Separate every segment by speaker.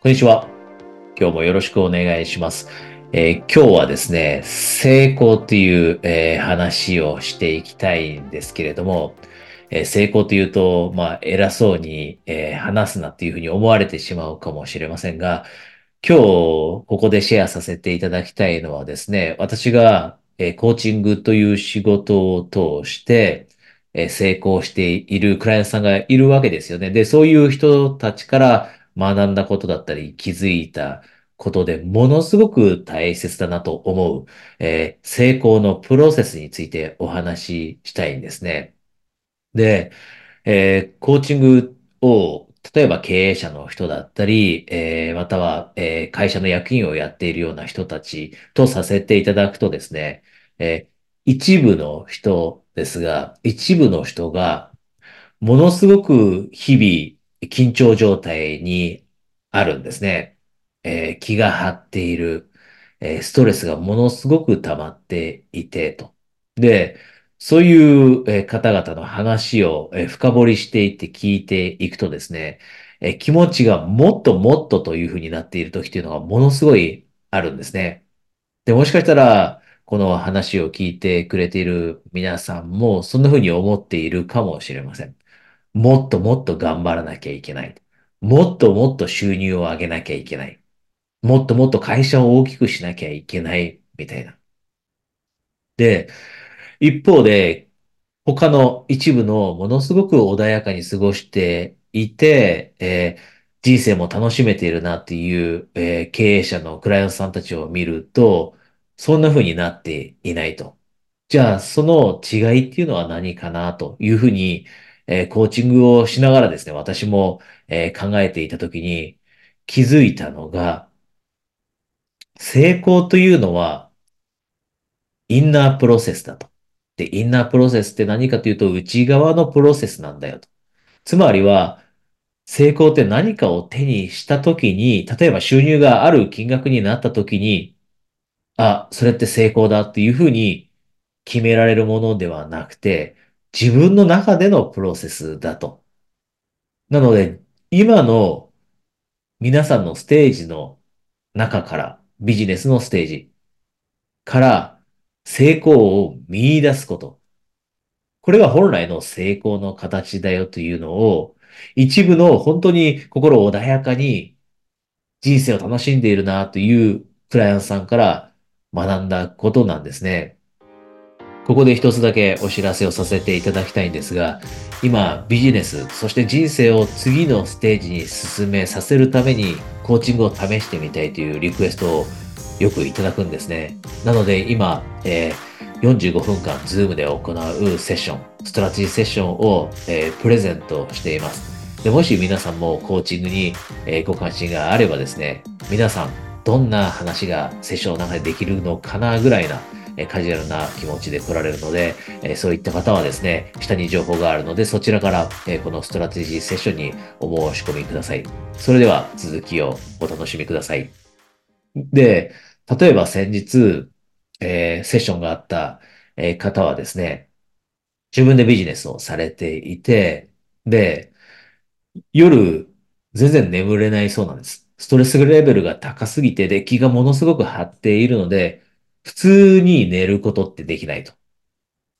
Speaker 1: こんにちは。今日もよろしくお願いします。えー、今日はですね、成功という、えー、話をしていきたいんですけれども、えー、成功というと、まあ、偉そうに、え話すなっていうふうに思われてしまうかもしれませんが、今日ここでシェアさせていただきたいのはですね、私が、えコーチングという仕事を通して、え成功しているクライアントさんがいるわけですよね。で、そういう人たちから学んだことだったり、気づいたことでものすごく大切だなと思う、えー、成功のプロセスについてお話ししたいんですね。で、えー、コーチングを、例えば経営者の人だったり、えー、または、え会社の役員をやっているような人たちとさせていただくとですね、え一部の人ですが、一部の人がものすごく日々緊張状態にあるんですね。えー、気が張っている、えー、ストレスがものすごく溜まっていて、と。で、そういう、方々の話を、深掘りしていって聞いていくとですね、気持ちがもっともっとというふうになっている時っていうのがものすごいあるんですね。で、もしかしたら、この話を聞いてくれている皆さんもそんなふうに思っているかもしれません。もっともっと頑張らなきゃいけない。もっともっと収入を上げなきゃいけない。もっともっと会社を大きくしなきゃいけない、みたいな。で、一方で、他の一部のものすごく穏やかに過ごしていて、えー、人生も楽しめているなっていう、えー、経営者のクライアントさんたちを見ると、そんな風になっていないと。じゃあ、その違いっていうのは何かなというふうに、えー、コーチングをしながらですね、私も、えー、考えていたときに気づいたのが、成功というのは、インナープロセスだと。で、インナープロセスって何かというと、内側のプロセスなんだよと。つまりは、成功って何かを手にしたときに、例えば収入がある金額になったときに、あ、それって成功だっていうふうに決められるものではなくて、自分の中でのプロセスだと。なので、今の皆さんのステージの中から、ビジネスのステージから成功を見出すこと。これが本来の成功の形だよというのを、一部の本当に心穏やかに人生を楽しんでいるなというクライアントさんから学んだことなんですね。ここで一つだけお知らせをさせていただきたいんですが、今ビジネス、そして人生を次のステージに進めさせるためにコーチングを試してみたいというリクエストをよくいただくんですね。なので今、えー、45分間 Zoom で行うセッション、ストラテジーセッションを、えー、プレゼントしています。でもし皆さんもコーチングに、えー、ご関心があればですね、皆さんどんな話がセッションの中でできるのかなぐらいなえカジュアルな気持ちで来られるので、えそういった方はですね、下に情報があるので、そちらから、えこのストラテジーセッションにお申し込みください。それでは続きをお楽しみください。で、例えば先日、えー、セッションがあった、え方はですね、自分でビジネスをされていて、で、夜、全然眠れないそうなんです。ストレスレベルが高すぎて、で、気がものすごく張っているので、普通に寝ることってできないと。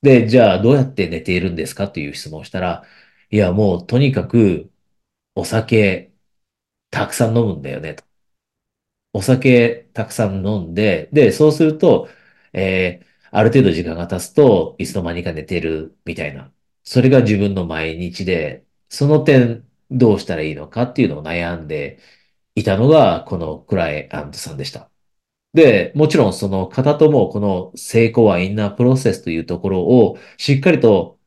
Speaker 1: で、じゃあどうやって寝ているんですかという質問をしたら、いや、もうとにかくお酒たくさん飲むんだよねと。お酒たくさん飲んで、で、そうすると、えー、ある程度時間が経つといつの間にか寝てるみたいな。それが自分の毎日で、その点どうしたらいいのかっていうのを悩んでいたのが、このクライアントさんでした。で、もちろんその方ともこの成功はインナープロセスというところをしっかりと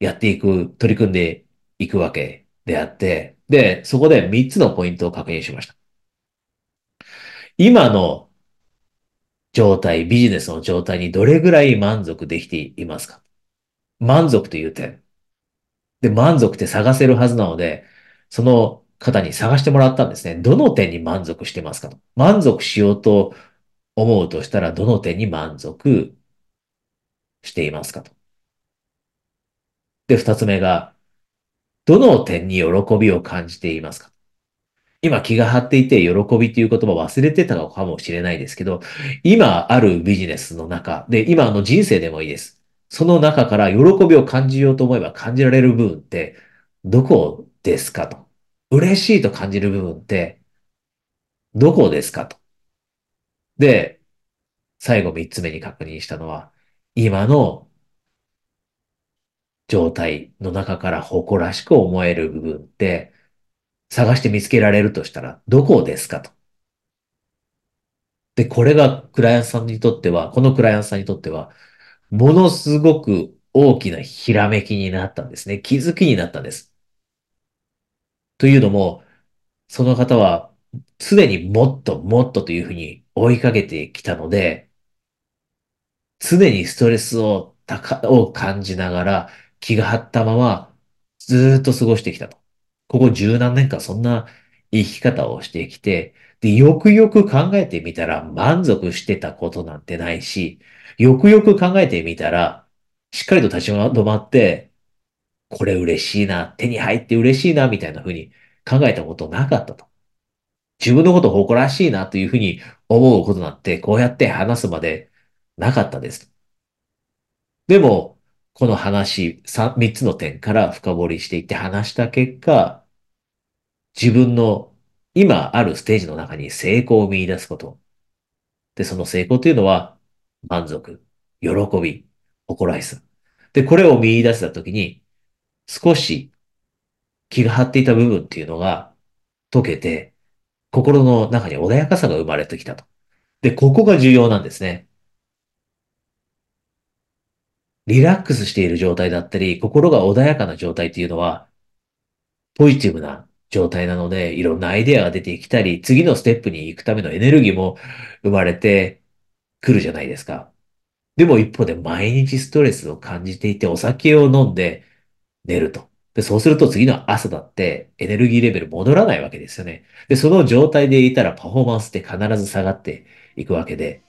Speaker 1: やっていく、取り組んでいくわけであって、で、そこで3つのポイントを確認しました。今の状態、ビジネスの状態にどれぐらい満足できていますか？満足という点。で、満足って探せるはずなので、その方に探してもらったんですね。どの点に満足してますかと。満足しようと思うとしたら、どの点に満足していますかと。で、二つ目が、どの点に喜びを感じていますか今気が張っていて喜びという言葉忘れてたのかもしれないですけど、今あるビジネスの中で、今の人生でもいいです。その中から喜びを感じようと思えば感じられる部分って、どこですかと。嬉しいと感じる部分って、どこですかと。で、最後三つ目に確認したのは、今の状態の中から誇らしく思える部分って、探して見つけられるとしたら、どこですかと。で、これがクライアントさんにとっては、このクライアントさんにとっては、ものすごく大きなひらめきになったんですね。気づきになったんです。というのも、その方は常にもっともっとというふうに追いかけてきたので、常にストレスを高を感じながら気が張ったままずっと過ごしてきたと。ここ十何年間そんな生き方をしてきて、で、よくよく考えてみたら満足してたことなんてないし、よくよく考えてみたら、しっかりと立ち止まって、これ嬉しいな、手に入って嬉しいな、みたいな風に考えたことなかったと。自分のこと誇らしいなというふうに思うことなんて、こうやって話すまでなかったです。でも、この話、三つの点から深掘りしていって話した結果、自分の今あるステージの中に成功を見出すこと。で、その成功というのは、満足、喜び、誇らしさ。で、これを見出したときに、少し気が張っていた部分っていうのが解けて、心の中に穏やかさが生まれてきたと。で、ここが重要なんですね。リラックスしている状態だったり、心が穏やかな状態っていうのは、ポジティブな状態なので、いろんなアイデアが出てきたり、次のステップに行くためのエネルギーも生まれてくるじゃないですか。でも一方で毎日ストレスを感じていて、お酒を飲んで寝ると。で、そうすると次の朝だってエネルギーレベル戻らないわけですよね。で、その状態でいたらパフォーマンスって必ず下がっていくわけで。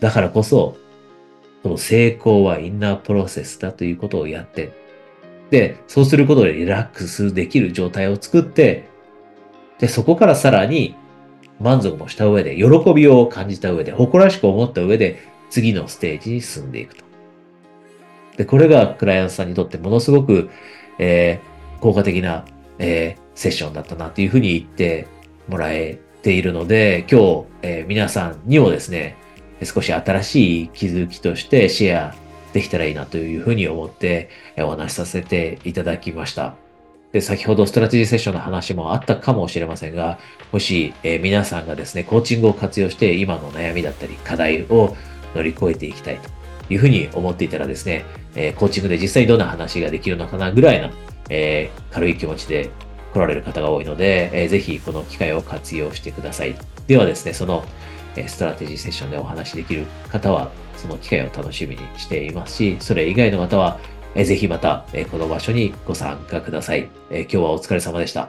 Speaker 1: だからこそ、その成功はインナープロセスだということをやって、で、そうすることでリラックスできる状態を作って、で、そこからさらに満足もした上で、喜びを感じた上で、誇らしく思った上で、次のステージに進んでいくと。で、これがクライアントさんにとってものすごく、えー、効果的な、えー、セッションだったなというふうに言ってもらえているので、今日、えー、皆さんにもですね、少し新しい気づきとしてシェアできたらいいなというふうに思ってお話しさせていただきました。で、先ほどストラテジーセッションの話もあったかもしれませんが、もし、えー、皆さんがですね、コーチングを活用して今の悩みだったり課題を乗り越えていきたいというふうに思っていたらですね、えー、コーチングで実際にどんな話ができるのかなぐらいな、えー、軽い気持ちで来られる方が多いので、えー、ぜひこの機会を活用してください。ではですね、その、えストラテジーセッションでお話しできる方は、その機会を楽しみにしていますし、それ以外の方は、えぜひまた、えこの場所にご参加ください、え今日はお疲れ様でした。